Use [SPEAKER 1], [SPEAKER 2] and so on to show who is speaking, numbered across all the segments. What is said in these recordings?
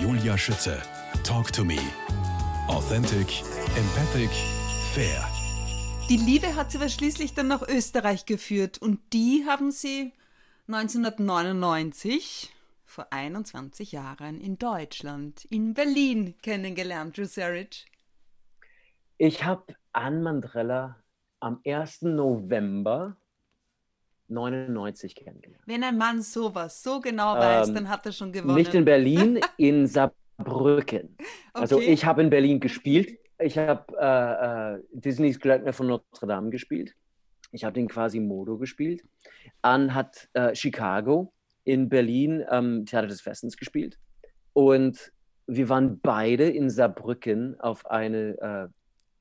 [SPEAKER 1] Julia Schütze. Talk to me. Authentic, empathic, fair.
[SPEAKER 2] Die Liebe hat sie aber schließlich dann nach Österreich geführt und die haben sie 1999 vor 21 Jahren in Deutschland, in Berlin kennengelernt, Drew.
[SPEAKER 3] Ich habe Anne Mandrella am 1. November 99 kennengelernt.
[SPEAKER 2] Wenn ein Mann sowas so genau weiß, ähm, dann hat er schon gewonnen.
[SPEAKER 3] Nicht in Berlin, in Saarbrücken. Also okay. Also ich habe in Berlin gespielt. Ich habe äh, äh, Disneys Glöckner von Notre Dame gespielt. Ich habe den quasi Modo gespielt. Anne hat äh, Chicago in Berlin ähm, Theater des Westens gespielt. Und wir waren beide in Saarbrücken auf eine äh,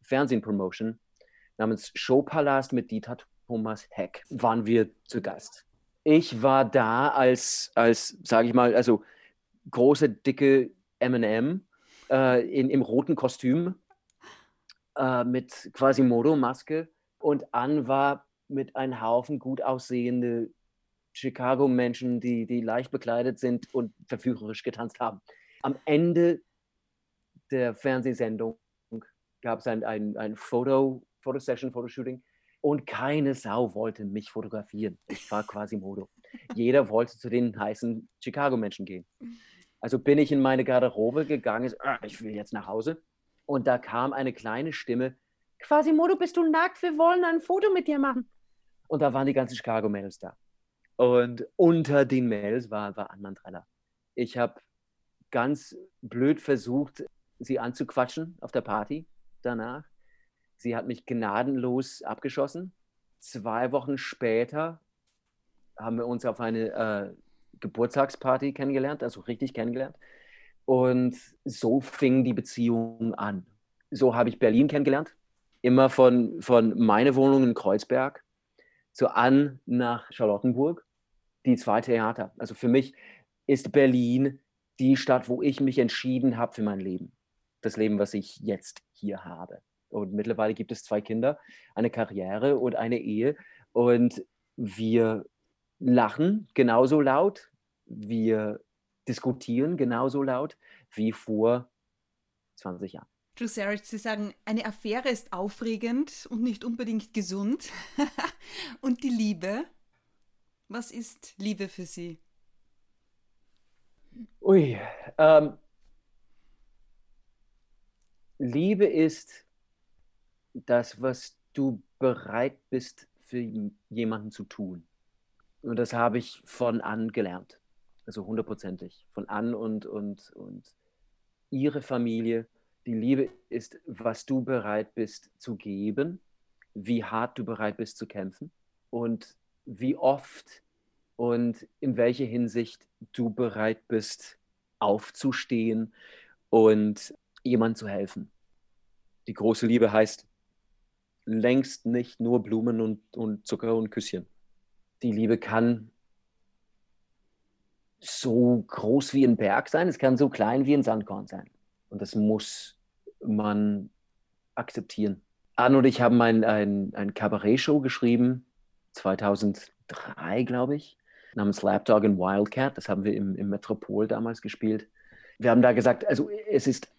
[SPEAKER 3] Fernsehpromotion namens Showpalast mit Dieter Thomas Heck. Waren wir zu Gast. Ich war da als, als sage ich mal, also große, dicke M&M äh, im roten Kostüm äh, mit Quasimodo-Maske und Ann war mit einem Haufen gut aussehende Chicago-Menschen, die, die leicht bekleidet sind und verführerisch getanzt haben. Am Ende der Fernsehsendung gab es ein, ein, ein Foto, Fotosession, Fotoshooting und keine Sau wollte mich fotografieren. Ich war quasi Modo. Jeder wollte zu den heißen Chicago-Menschen gehen. Also bin ich in meine Garderobe gegangen, ah, ich will jetzt nach Hause. Und da kam eine kleine Stimme, Quasimodo, bist du nackt? Wir wollen ein Foto mit dir machen. Und da waren die ganzen Chicago-Mädels da. Und unter den Mädels war, war Anman Treller. Ich habe ganz blöd versucht, sie anzuquatschen auf der Party danach. Sie hat mich gnadenlos abgeschossen. Zwei Wochen später haben wir uns auf eine äh, Geburtstagsparty kennengelernt, also richtig kennengelernt. Und so fing die Beziehung an. So habe ich Berlin kennengelernt. Immer von, von meiner Wohnung in Kreuzberg zu an nach Charlottenburg, die zwei Theater. Also für mich ist Berlin die Stadt, wo ich mich entschieden habe für mein Leben. Das Leben, was ich jetzt hier habe. Und mittlerweile gibt es zwei Kinder, eine Karriere und eine Ehe. Und wir lachen genauso laut, wir diskutieren genauso laut wie vor 20 Jahren.
[SPEAKER 2] Drew Sarich, Sie sagen, eine Affäre ist aufregend und nicht unbedingt gesund. und die Liebe? Was ist Liebe für Sie?
[SPEAKER 3] Ui, ähm, Liebe ist das, was du bereit bist für jemanden zu tun. Und das habe ich von an gelernt. Also hundertprozentig. Von an und, und, und ihre Familie. Die Liebe ist, was du bereit bist zu geben, wie hart du bereit bist zu kämpfen und wie oft und in welcher Hinsicht du bereit bist, aufzustehen und jemand zu helfen. Die große Liebe heißt längst nicht nur Blumen und, und Zucker und Küsschen. Die Liebe kann so groß wie ein Berg sein, es kann so klein wie ein Sandkorn sein. Und das muss man akzeptieren. Anne und ich haben ein, ein, ein Kabarett-Show geschrieben, 2003, glaube ich, namens Lapdog and Wildcat. Das haben wir im, im Metropol damals gespielt. Wir haben da gesagt, also es ist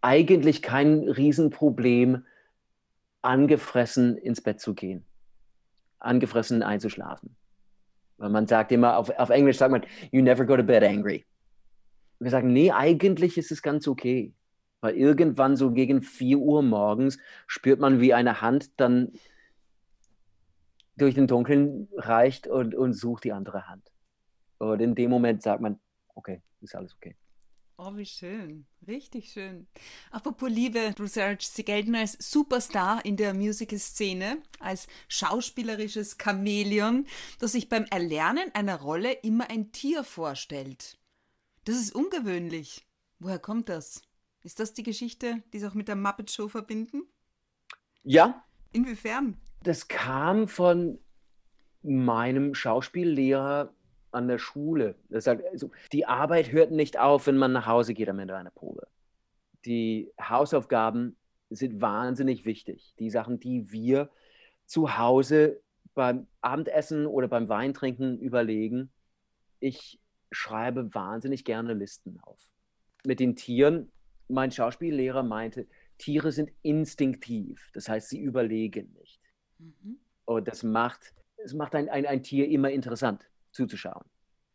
[SPEAKER 3] eigentlich kein Riesenproblem, angefressen ins Bett zu gehen, angefressen einzuschlafen. Weil man sagt immer, auf, auf Englisch sagt man, you never go to bed angry. Wir sagen, nee, eigentlich ist es ganz okay. Weil irgendwann so gegen 4 Uhr morgens spürt man, wie eine Hand dann durch den Dunkeln reicht und, und sucht die andere Hand. Und in dem Moment sagt man, okay, ist alles okay.
[SPEAKER 2] Oh, wie schön. Richtig schön. Apropos Liebe, Serge, Sie gelten als Superstar in der Musical-Szene, als schauspielerisches Chamäleon, das sich beim Erlernen einer Rolle immer ein Tier vorstellt. Das ist ungewöhnlich. Woher kommt das? Ist das die Geschichte, die Sie auch mit der Muppet Show verbinden?
[SPEAKER 3] Ja.
[SPEAKER 2] Inwiefern?
[SPEAKER 3] Das kam von meinem Schauspiellehrer an der Schule. Das sagt, also, die Arbeit hört nicht auf, wenn man nach Hause geht am Ende einer Probe. Die Hausaufgaben sind wahnsinnig wichtig. Die Sachen, die wir zu Hause beim Abendessen oder beim Weintrinken überlegen. Ich schreibe wahnsinnig gerne Listen auf. mit den Tieren, mein Schauspiellehrer meinte, Tiere sind instinktiv, das heißt, sie überlegen nicht. Mhm. Und das macht, es macht ein, ein, ein Tier immer interessant zuzuschauen.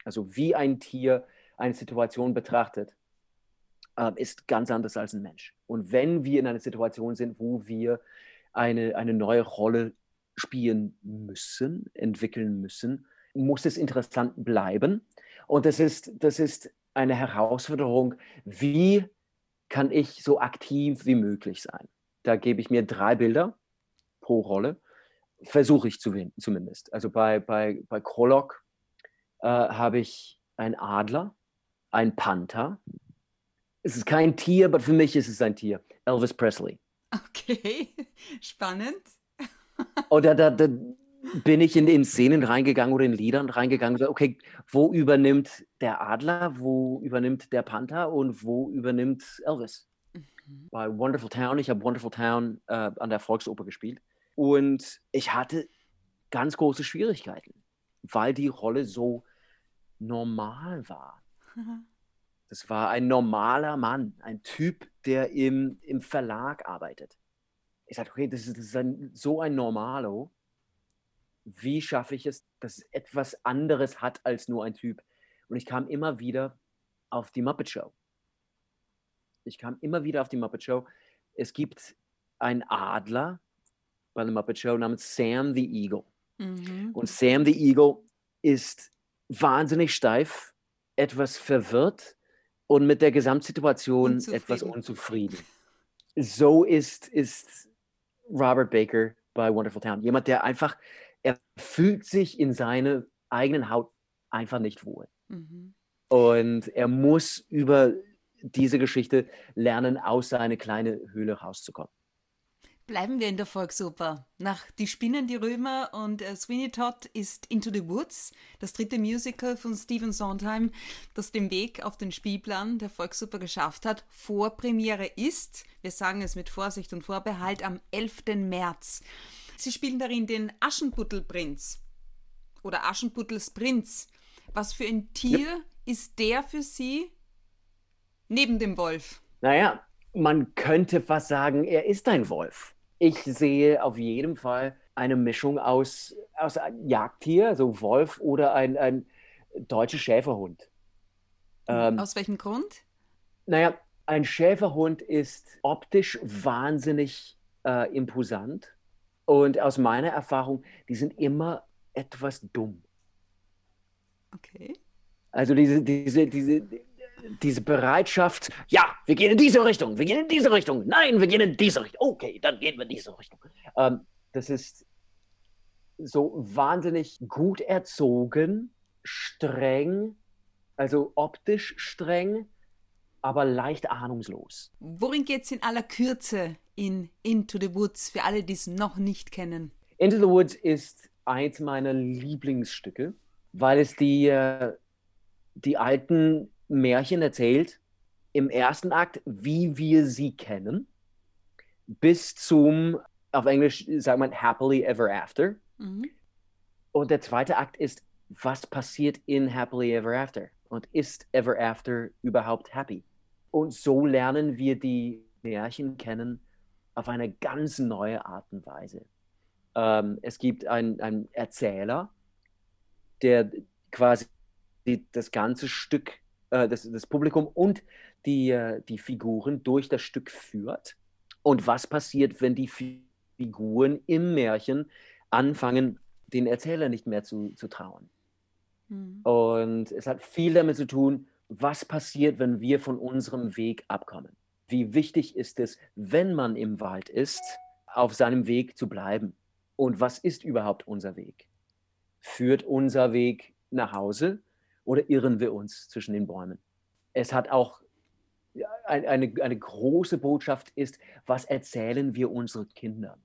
[SPEAKER 3] Also wie ein Tier eine Situation betrachtet, äh, ist ganz anders als ein Mensch. Und wenn wir in einer Situation sind, wo wir eine, eine neue Rolle spielen müssen, entwickeln müssen, muss es interessant bleiben. Und das ist, das ist eine Herausforderung, wie kann ich so aktiv wie möglich sein. Da gebe ich mir drei Bilder pro Rolle, versuche ich zu zumindest. Also bei, bei, bei Krolok äh, habe ich einen Adler, einen Panther. Es ist kein Tier, aber für mich ist es ein Tier. Elvis Presley.
[SPEAKER 2] Okay, spannend.
[SPEAKER 3] Oder da, da bin ich in, in Szenen reingegangen oder in Liedern reingegangen. Okay, wo übernimmt der Adler, wo übernimmt der Panther und wo übernimmt Elvis? Mhm. Bei Wonderful Town, ich habe Wonderful Town äh, an der Volksoper gespielt und ich hatte ganz große Schwierigkeiten, weil die Rolle so normal war. Das war ein normaler Mann, ein Typ, der im, im Verlag arbeitet. Ich sagte, okay, das ist, das ist ein, so ein Normalo. Wie schaffe ich es, dass es etwas anderes hat als nur ein Typ? Und ich kam immer wieder auf die Muppet Show. Ich kam immer wieder auf die Muppet Show. Es gibt einen Adler bei der Muppet Show namens Sam the Eagle. Mhm. Und Sam the Eagle ist wahnsinnig steif, etwas verwirrt und mit der Gesamtsituation unzufrieden. etwas unzufrieden. So ist, ist Robert Baker bei Wonderful Town. Jemand, der einfach, er fühlt sich in seine eigenen Haut einfach nicht wohl. Mhm. Und er muss über diese Geschichte lernen, aus seiner kleinen Höhle rauszukommen.
[SPEAKER 2] Bleiben wir in der Volksoper. Nach Die Spinnen, die Römer und äh, Sweeney Todd ist Into the Woods, das dritte Musical von Stephen Sondheim, das den Weg auf den Spielplan der Volksoper geschafft hat. Vorpremiere ist, wir sagen es mit Vorsicht und Vorbehalt, am 11. März. Sie spielen darin den Aschenputtelprinz oder Aschenputtels Prinz. Was für ein Tier ja. ist der für Sie neben dem Wolf?
[SPEAKER 3] Naja, man könnte fast sagen, er ist ein Wolf ich sehe auf jeden Fall eine Mischung aus, aus einem Jagdtier, also Wolf oder ein, ein deutscher Schäferhund.
[SPEAKER 2] Ähm, aus welchem Grund?
[SPEAKER 3] Naja, ein Schäferhund ist optisch wahnsinnig äh, imposant und aus meiner Erfahrung, die sind immer etwas dumm.
[SPEAKER 2] Okay.
[SPEAKER 3] Also diese, diese, diese, diese Bereitschaft, ja, wir gehen in diese Richtung, wir gehen in diese Richtung, nein, wir gehen in diese Richtung, okay, dann gehen wir in diese Richtung. Ähm, das ist so wahnsinnig gut erzogen, streng, also optisch streng, aber leicht ahnungslos.
[SPEAKER 2] Worin geht es in aller Kürze in Into the Woods für alle, die es noch nicht kennen?
[SPEAKER 3] Into the Woods ist eins meiner Lieblingsstücke, weil es die, äh, die alten Märchen erzählt, im ersten Akt, wie wir sie kennen, bis zum, auf Englisch sagt man Happily Ever After. Mhm. Und der zweite Akt ist, was passiert in Happily Ever After? Und ist Ever After überhaupt happy? Und so lernen wir die Märchen kennen auf eine ganz neue Art und Weise. Ähm, es gibt einen Erzähler, der quasi das ganze Stück äh, das, das Publikum und die, äh, die Figuren durch das Stück führt. Und was passiert, wenn die Figuren im Märchen anfangen, den Erzähler nicht mehr zu, zu trauen. Mhm. Und es hat viel damit zu tun, was passiert, wenn wir von unserem Weg abkommen. Wie wichtig ist es, wenn man im Wald ist, auf seinem Weg zu bleiben? Und was ist überhaupt unser Weg? Führt unser Weg nach Hause oder irren wir uns zwischen den Bäumen? Es hat auch eine, eine, eine große Botschaft ist, was erzählen wir unseren Kindern?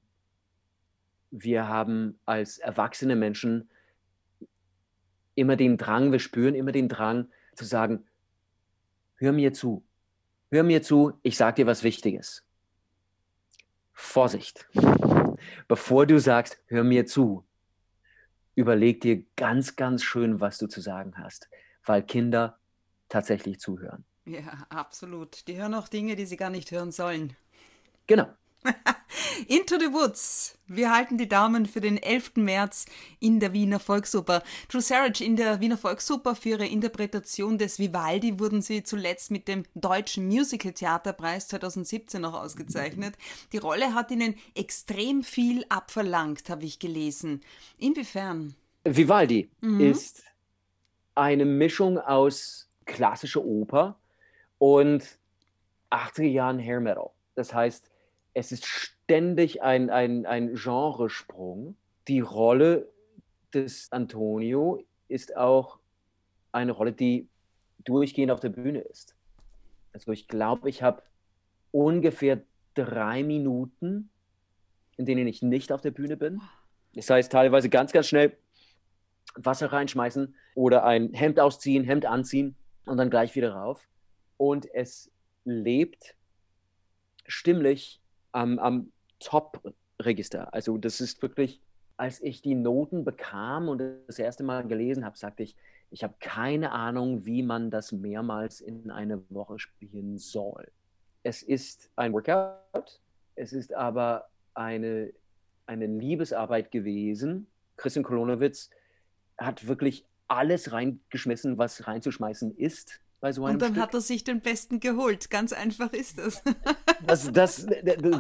[SPEAKER 3] Wir haben als erwachsene Menschen immer den Drang, wir spüren immer den Drang zu sagen, hör mir zu, hör mir zu, ich sage dir was Wichtiges. Vorsicht, bevor du sagst, hör mir zu, überleg dir ganz, ganz schön, was du zu sagen hast, weil Kinder tatsächlich zuhören.
[SPEAKER 2] Ja, absolut. Die hören auch Dinge, die sie gar nicht hören sollen.
[SPEAKER 3] Genau.
[SPEAKER 2] Into the Woods. Wir halten die Daumen für den 11. März in der Wiener Volksoper. Drew Sarich in der Wiener Volksoper für ihre Interpretation des Vivaldi wurden sie zuletzt mit dem Deutschen Musical Theaterpreis 2017 noch ausgezeichnet. Die Rolle hat ihnen extrem viel abverlangt, habe ich gelesen. Inwiefern?
[SPEAKER 3] Vivaldi mhm. ist eine Mischung aus klassischer Oper und 80er Jahren Hair Metal. Das heißt, es ist ständig ein, ein, ein Genresprung. Die Rolle des Antonio ist auch eine Rolle, die durchgehend auf der Bühne ist. Also ich glaube, ich habe ungefähr drei Minuten, in denen ich nicht auf der Bühne bin. Das heißt, teilweise ganz, ganz schnell Wasser reinschmeißen oder ein Hemd ausziehen, Hemd anziehen und dann gleich wieder rauf. Und es lebt stimmlich am, am Top-Register. Also das ist wirklich, als ich die Noten bekam und das erste Mal gelesen habe, sagte ich, ich habe keine Ahnung, wie man das mehrmals in einer Woche spielen soll. Es ist ein Workout, es ist aber eine, eine Liebesarbeit gewesen. Christian Kolonowitz hat wirklich alles reingeschmissen, was reinzuschmeißen ist
[SPEAKER 2] bei so einem Und dann Stück. hat er sich den Besten geholt. Ganz einfach ist das.
[SPEAKER 3] Das, das,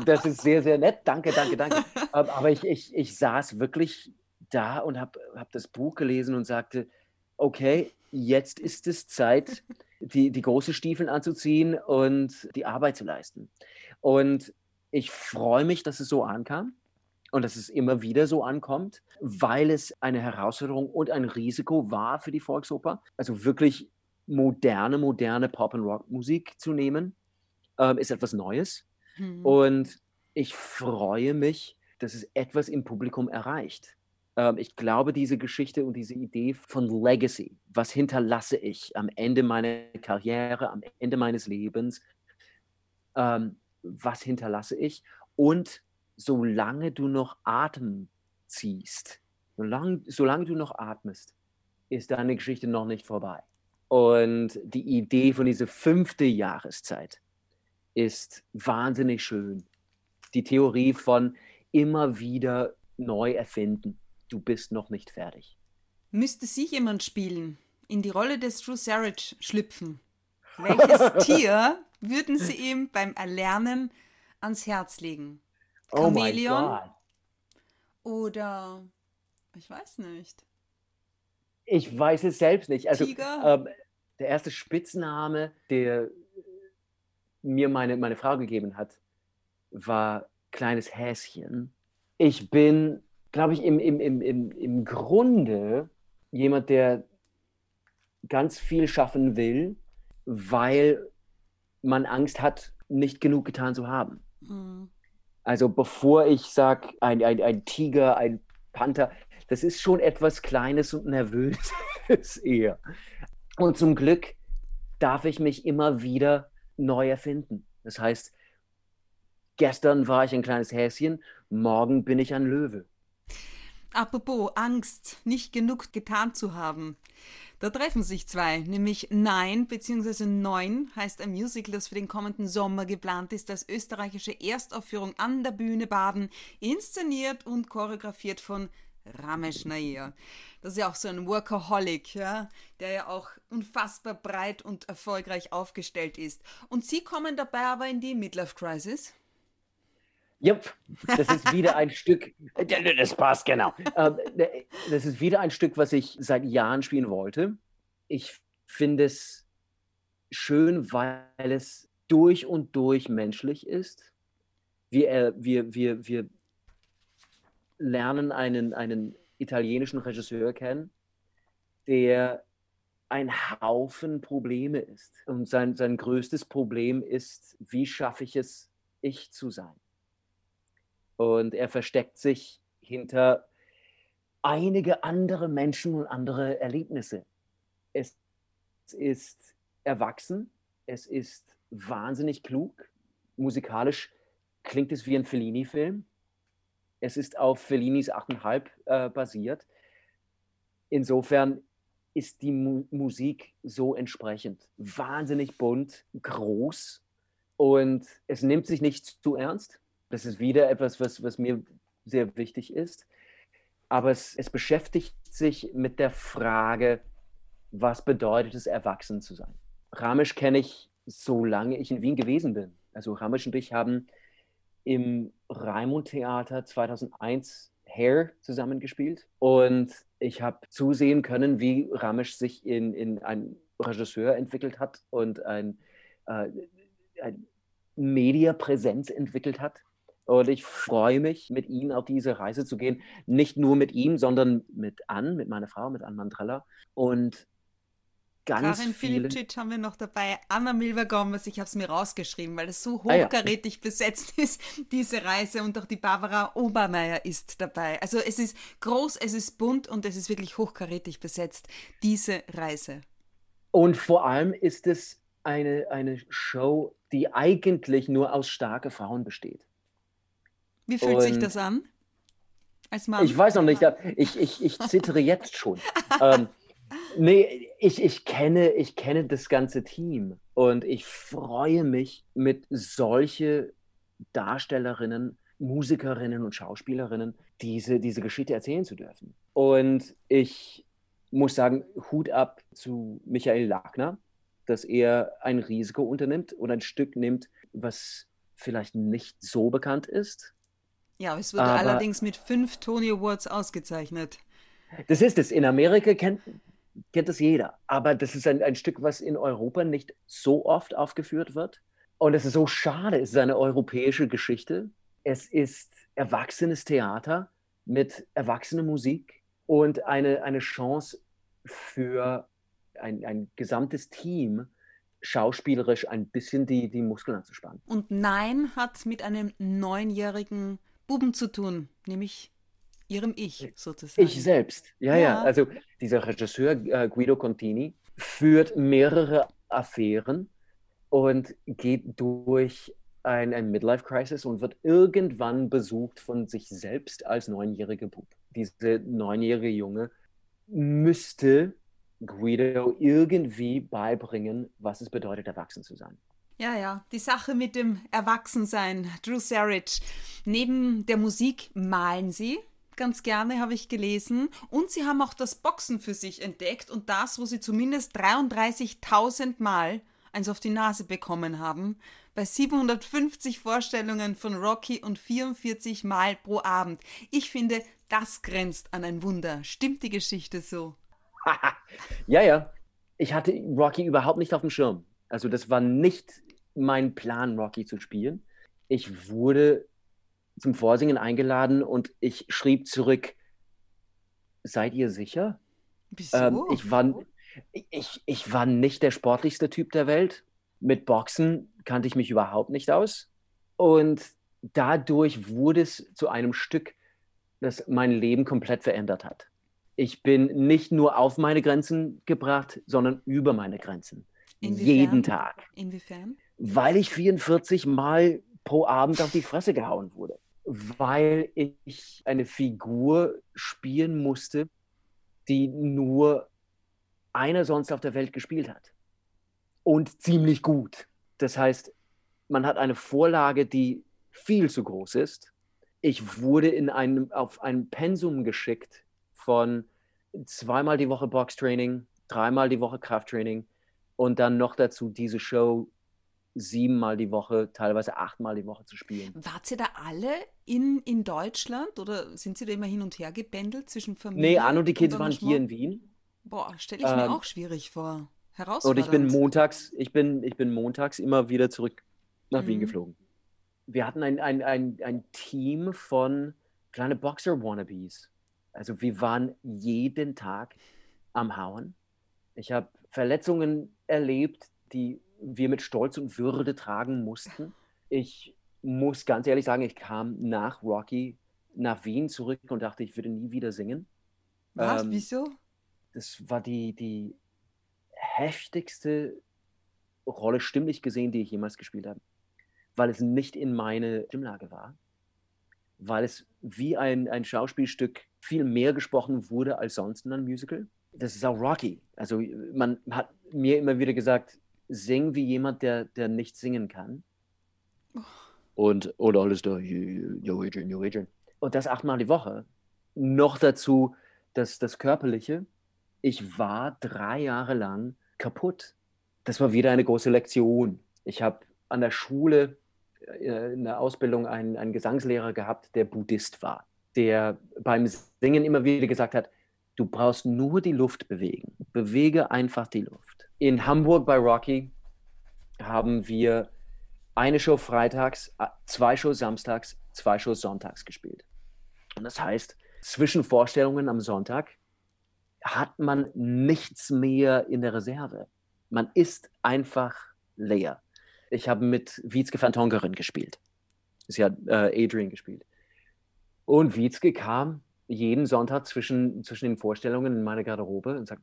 [SPEAKER 3] das ist sehr, sehr nett. Danke, danke, danke. Aber ich, ich, ich saß wirklich da und habe hab das Buch gelesen und sagte, okay, jetzt ist es Zeit, die, die großen Stiefel anzuziehen und die Arbeit zu leisten. Und ich freue mich, dass es so ankam und dass es immer wieder so ankommt, weil es eine Herausforderung und ein Risiko war für die Volksoper. Also wirklich moderne, moderne Pop- und Rock-Musik zu nehmen, ähm, ist etwas Neues. Mhm. Und ich freue mich, dass es etwas im Publikum erreicht. Ähm, ich glaube, diese Geschichte und diese Idee von Legacy, was hinterlasse ich am Ende meiner Karriere, am Ende meines Lebens, ähm, was hinterlasse ich? Und solange du noch Atem ziehst, solange, solange du noch atmest, ist deine Geschichte noch nicht vorbei. Und die Idee von dieser fünfte Jahreszeit ist wahnsinnig schön. Die Theorie von immer wieder neu erfinden. Du bist noch nicht fertig.
[SPEAKER 2] Müsste sich jemand spielen, in die Rolle des Drew Sarich schlüpfen, welches Tier würden Sie ihm beim Erlernen ans Herz legen? Chamäleon? Oh oder ich weiß nicht.
[SPEAKER 3] Ich weiß es selbst nicht. Also, ähm, der erste Spitzname, der mir meine, meine Frau gegeben hat, war kleines Häschen. Ich bin, glaube ich, im, im, im, im, im Grunde jemand, der ganz viel schaffen will, weil man Angst hat, nicht genug getan zu haben. Mhm. Also bevor ich sage, ein, ein, ein Tiger, ein Panther, das ist schon etwas Kleines und Nervöses eher. Und zum Glück darf ich mich immer wieder neu erfinden. Das heißt, gestern war ich ein kleines Häschen, morgen bin ich ein Löwe.
[SPEAKER 2] Apropos Angst, nicht genug getan zu haben. Da treffen sich zwei, nämlich Nein bzw. Neun heißt ein Musical, das für den kommenden Sommer geplant ist als österreichische Erstaufführung an der Bühne Baden, inszeniert und choreografiert von Ramesh Nair. Das ist ja auch so ein Workaholic, ja, der ja auch unfassbar breit und erfolgreich aufgestellt ist. Und Sie kommen dabei aber in die Midlife Crisis?
[SPEAKER 3] Jupp, das ist wieder ein Stück, das passt genau. Ähm, das ist wieder ein Stück, was ich seit Jahren spielen wollte. Ich finde es schön, weil es durch und durch menschlich ist. Wir, äh, wir, wir, wir lernen einen, einen italienischen Regisseur kennen, der ein Haufen Probleme ist. Und sein, sein größtes Problem ist, wie schaffe ich es, ich zu sein? Und er versteckt sich hinter einige andere Menschen und andere Erlebnisse. Es ist erwachsen, es ist wahnsinnig klug, musikalisch klingt es wie ein Fellini-Film. Es ist auf Fellinis 8,5 äh, basiert. Insofern ist die Mu Musik so entsprechend. Wahnsinnig bunt, groß und es nimmt sich nicht zu ernst. Das ist wieder etwas, was, was mir sehr wichtig ist. Aber es, es beschäftigt sich mit der Frage, was bedeutet es, erwachsen zu sein. Ramesh kenne ich, solange ich in Wien gewesen bin. Also Ramesh und ich haben im Raimund Theater 2001 Hair zusammengespielt und ich habe zusehen können, wie Ramesh sich in, in einen Regisseur entwickelt hat und ein, äh, ein Mediapräsenz entwickelt hat. Und ich freue mich, mit ihm auf diese Reise zu gehen. Nicht nur mit ihm, sondern mit Ann, mit meiner Frau, mit Ann Mandrella. Und ganz
[SPEAKER 2] Karin
[SPEAKER 3] viele...
[SPEAKER 2] Filipcic haben wir noch dabei, Anna Milva Gomez, ich habe es mir rausgeschrieben, weil es so hochkarätig ah, ja. besetzt ist, diese Reise und auch die Barbara Obermeier ist dabei. Also es ist groß, es ist bunt und es ist wirklich hochkarätig besetzt, diese Reise.
[SPEAKER 3] Und vor allem ist es eine, eine Show, die eigentlich nur aus starken Frauen besteht.
[SPEAKER 2] Wie fühlt und sich das an?
[SPEAKER 3] Als Mann? Ich weiß noch nicht, ich, ich, ich zittere jetzt schon. ähm, Nee, ich, ich, kenne, ich kenne das ganze Team und ich freue mich, mit solche Darstellerinnen, Musikerinnen und Schauspielerinnen diese, diese Geschichte erzählen zu dürfen. Und ich muss sagen, Hut ab zu Michael Lagner, dass er ein Risiko unternimmt und ein Stück nimmt, was vielleicht nicht so bekannt ist.
[SPEAKER 2] Ja, es wurde aber allerdings mit fünf Tony Awards ausgezeichnet.
[SPEAKER 3] Das ist es. In Amerika kennt, kennt das jeder. Aber das ist ein, ein Stück, was in Europa nicht so oft aufgeführt wird. Und es ist so schade. Es ist eine europäische Geschichte. Es ist erwachsenes Theater mit erwachsener Musik und eine, eine Chance für ein, ein gesamtes Team, schauspielerisch ein bisschen die, die Muskeln anzuspannen.
[SPEAKER 2] Und Nein hat mit einem neunjährigen Buben zu tun, nämlich ihrem Ich sozusagen.
[SPEAKER 3] Ich selbst, ja, ja. ja. Also dieser Regisseur äh, Guido Contini führt mehrere Affären und geht durch ein, ein Midlife-Crisis und wird irgendwann besucht von sich selbst als neunjähriger Bub. Diese neunjährige Junge müsste Guido irgendwie beibringen, was es bedeutet, erwachsen zu sein.
[SPEAKER 2] Ja, ja, die Sache mit dem Erwachsensein. Drew Sarich. Neben der Musik malen sie ganz gerne, habe ich gelesen. Und sie haben auch das Boxen für sich entdeckt und das, wo sie zumindest 33.000 Mal eins auf die Nase bekommen haben. Bei 750 Vorstellungen von Rocky und 44 Mal pro Abend. Ich finde, das grenzt an ein Wunder. Stimmt die Geschichte so?
[SPEAKER 3] ja, ja. Ich hatte Rocky überhaupt nicht auf dem Schirm. Also das war nicht mein Plan, Rocky zu spielen. Ich wurde zum Vorsingen eingeladen und ich schrieb zurück, seid ihr sicher?
[SPEAKER 2] Wieso? Ähm,
[SPEAKER 3] ich, war, ich, ich war nicht der sportlichste Typ der Welt. Mit Boxen kannte ich mich überhaupt nicht aus. Und dadurch wurde es zu einem Stück, das mein Leben komplett verändert hat. Ich bin nicht nur auf meine Grenzen gebracht, sondern über meine Grenzen. Inwiefern? Jeden Tag.
[SPEAKER 2] Inwiefern?
[SPEAKER 3] Weil ich 44 Mal pro Abend auf die Fresse gehauen wurde weil ich eine Figur spielen musste, die nur einer sonst auf der Welt gespielt hat. Und ziemlich gut. Das heißt, man hat eine Vorlage, die viel zu groß ist. Ich wurde in einem, auf ein Pensum geschickt von zweimal die Woche Boxtraining, dreimal die Woche Krafttraining und dann noch dazu diese Show siebenmal die Woche, teilweise achtmal die Woche zu spielen.
[SPEAKER 2] Wart ihr da alle in, in Deutschland oder sind Sie da immer hin und her gebändelt zwischen Familie?
[SPEAKER 3] Nee, Anno und die Kids waren hier in Wien.
[SPEAKER 2] Boah, stelle ich mir ähm, auch schwierig vor.
[SPEAKER 3] Herausfordernd. Und ich bin montags, ich bin, ich bin montags immer wieder zurück nach mhm. Wien geflogen. Wir hatten ein, ein, ein, ein Team von kleine Boxer-Wannabes. Also wir waren jeden Tag am Hauen. Ich habe Verletzungen erlebt, die wir mit Stolz und Würde tragen mussten. Ich muss ganz ehrlich sagen, ich kam nach Rocky nach Wien zurück und dachte, ich würde nie wieder singen.
[SPEAKER 2] Was? Ähm, Wieso?
[SPEAKER 3] Das war die, die heftigste Rolle stimmlich gesehen, die ich jemals gespielt habe. Weil es nicht in meine Stimmlage war. Weil es wie ein, ein Schauspielstück viel mehr gesprochen wurde als sonst in einem Musical. das ist auch Rocky. Also man hat mir immer wieder gesagt, sing wie jemand, der, der nicht singen kann. Oh. Und, oder alles da, yo Adrian. Und das achtmal die Woche. Noch dazu das, das Körperliche. Ich war drei Jahre lang kaputt. Das war wieder eine große Lektion. Ich habe an der Schule äh, in der Ausbildung einen, einen Gesangslehrer gehabt, der Buddhist war, der beim Singen immer wieder gesagt hat, du brauchst nur die Luft bewegen. Bewege einfach die Luft. In Hamburg bei Rocky haben wir eine Show freitags, äh, zwei Shows samstags, zwei Shows sonntags gespielt. Und das heißt, zwischen Vorstellungen am Sonntag hat man nichts mehr in der Reserve. Man ist einfach leer. Ich habe mit Wietzke van Tongeren gespielt. Sie hat äh, Adrian gespielt. Und Wietzke kam jeden Sonntag zwischen, zwischen den Vorstellungen in meine Garderobe und sagt,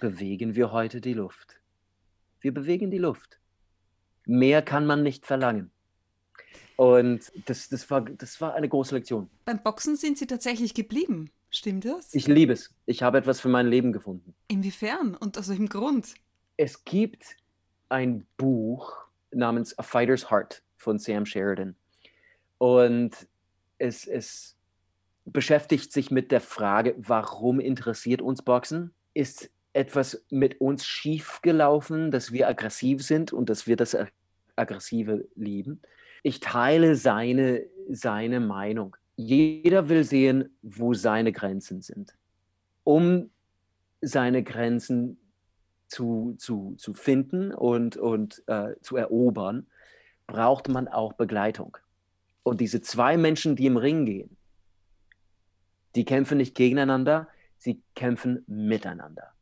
[SPEAKER 3] bewegen wir heute die Luft. Wir bewegen die Luft. Mehr kann man nicht verlangen. Und das, das, war, das war eine große Lektion.
[SPEAKER 2] Beim Boxen sind Sie tatsächlich geblieben. Stimmt das?
[SPEAKER 3] Ich liebe es. Ich habe etwas für mein Leben gefunden.
[SPEAKER 2] Inwiefern und aus welchem Grund?
[SPEAKER 3] Es gibt ein Buch namens A Fighter's Heart von Sam Sheridan. Und es, es beschäftigt sich mit der Frage, warum interessiert uns Boxen? Ist etwas mit uns schiefgelaufen, dass wir aggressiv sind und dass wir das Aggressive lieben? Ich teile seine, seine Meinung. Jeder will sehen, wo seine Grenzen sind. Um seine Grenzen zu, zu, zu finden und, und äh, zu erobern, braucht man auch Begleitung. Und diese zwei Menschen, die im Ring gehen, die kämpfen nicht gegeneinander, sie kämpfen miteinander.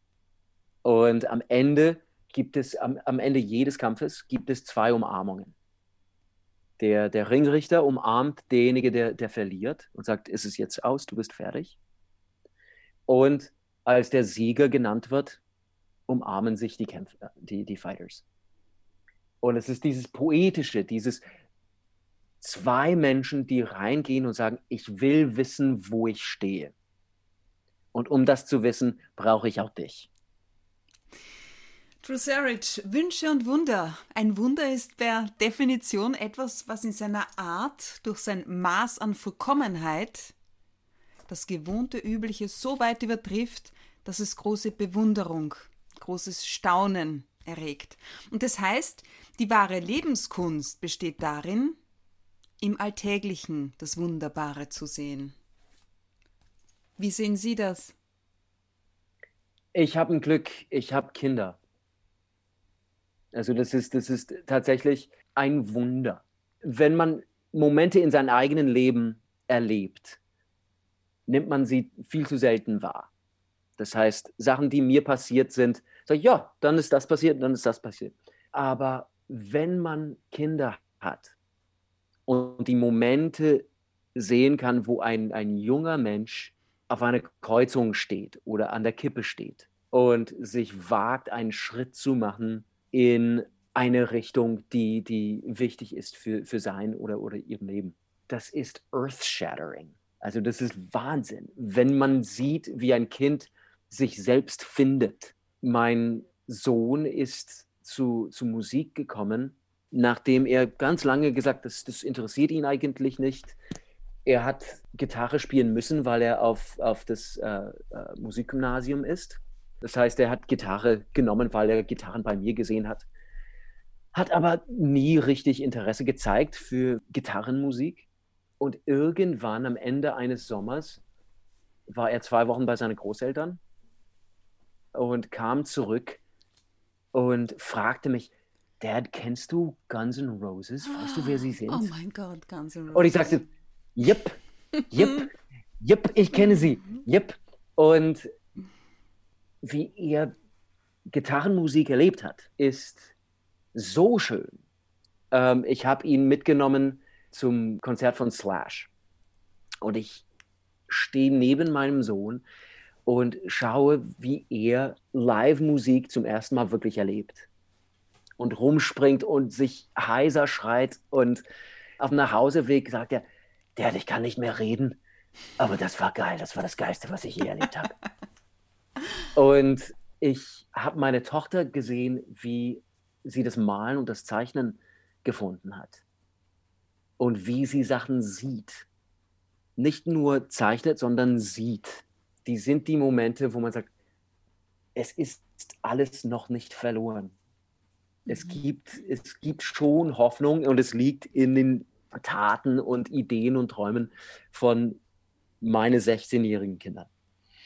[SPEAKER 3] Und am Ende gibt es, am, am Ende jedes Kampfes gibt es zwei Umarmungen. Der, der Ringrichter umarmt denjenigen, der, der verliert und sagt, ist es jetzt aus, du bist fertig. Und als der Sieger genannt wird, umarmen sich die, Kämpfer, die, die Fighters. Und es ist dieses Poetische, dieses zwei Menschen, die reingehen und sagen, ich will wissen, wo ich stehe. Und um das zu wissen, brauche ich auch dich.
[SPEAKER 2] Drusarich, Wünsche und Wunder. Ein Wunder ist per Definition etwas, was in seiner Art durch sein Maß an Vollkommenheit das gewohnte Übliche so weit übertrifft, dass es große Bewunderung großes Staunen erregt. Und das heißt, die wahre Lebenskunst besteht darin, im Alltäglichen das Wunderbare zu sehen. Wie sehen Sie das?
[SPEAKER 3] Ich habe ein Glück, ich habe Kinder. Also das ist, das ist tatsächlich ein Wunder. Wenn man Momente in seinem eigenen Leben erlebt, nimmt man sie viel zu selten wahr. Das heißt, Sachen, die mir passiert sind, sage ich, ja, dann ist das passiert, dann ist das passiert. Aber wenn man Kinder hat und die Momente sehen kann, wo ein, ein junger Mensch auf einer Kreuzung steht oder an der Kippe steht und sich wagt, einen Schritt zu machen in eine Richtung, die, die wichtig ist für, für sein oder, oder ihr Leben. Das ist earth-shattering. Also das ist Wahnsinn, wenn man sieht, wie ein Kind sich selbst findet. Mein Sohn ist zu, zu Musik gekommen, nachdem er ganz lange gesagt hat, das, interessiert ihn eigentlich nicht. Er hat Gitarre spielen müssen, weil er auf, auf das äh, äh, Musikgymnasium ist. Das heißt, er hat Gitarre genommen, weil er Gitarren bei mir gesehen hat. Hat aber nie richtig Interesse gezeigt für Gitarrenmusik. Und irgendwann am Ende eines Sommers war er zwei Wochen bei seinen Großeltern und kam zurück und fragte mich, Dad, kennst du Guns N' Roses? Weißt du, wer sie sind?
[SPEAKER 2] Oh mein Gott, Guns N' Roses.
[SPEAKER 3] Und ich sagte, yep, yep, yep, ich kenne sie, yep. Und wie er Gitarrenmusik erlebt hat, ist so schön. Ähm, ich habe ihn mitgenommen zum Konzert von Slash. Und ich stehe neben meinem Sohn und schaue, wie er Live-Musik zum ersten Mal wirklich erlebt. Und rumspringt und sich heiser schreit. Und auf dem Nachhauseweg sagt er, Dad, ich kann nicht mehr reden. Aber das war geil, das war das Geiste, was ich je erlebt habe. Und ich habe meine Tochter gesehen, wie sie das Malen und das Zeichnen gefunden hat. Und wie sie Sachen sieht. Nicht nur zeichnet, sondern sieht. Die sind die Momente, wo man sagt, es ist alles noch nicht verloren. Es, mhm. gibt, es gibt schon Hoffnung und es liegt in den Taten und Ideen und Träumen von meinen 16-jährigen Kindern.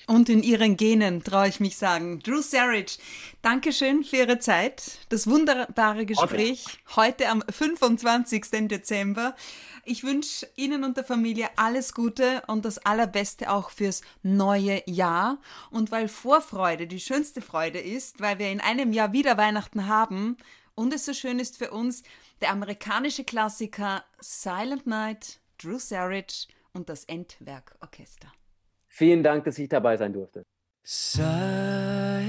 [SPEAKER 2] Und in ihren Genen, traue ich mich sagen. Drew Sarich, Dankeschön für Ihre Zeit. Das wunderbare Gespräch okay. heute am 25. Dezember. Ich wünsche Ihnen und der Familie alles Gute und das Allerbeste auch fürs neue Jahr. Und weil Vorfreude die schönste Freude ist, weil wir in einem Jahr wieder Weihnachten haben und es so schön ist für uns, der amerikanische Klassiker Silent Night, Drew Sarich und das Endwerkorchester.
[SPEAKER 3] Vielen Dank, dass ich dabei sein durfte.
[SPEAKER 4] Silent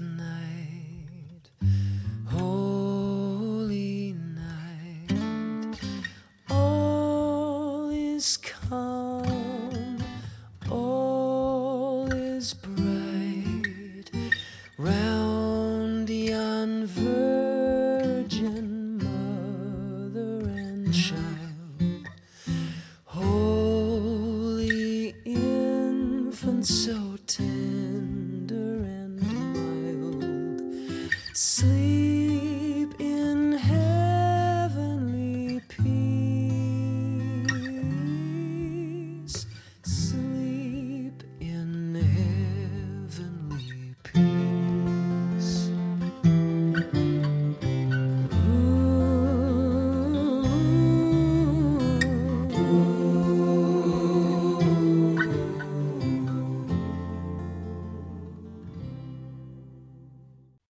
[SPEAKER 4] night, holy night, all is calm, all is bright,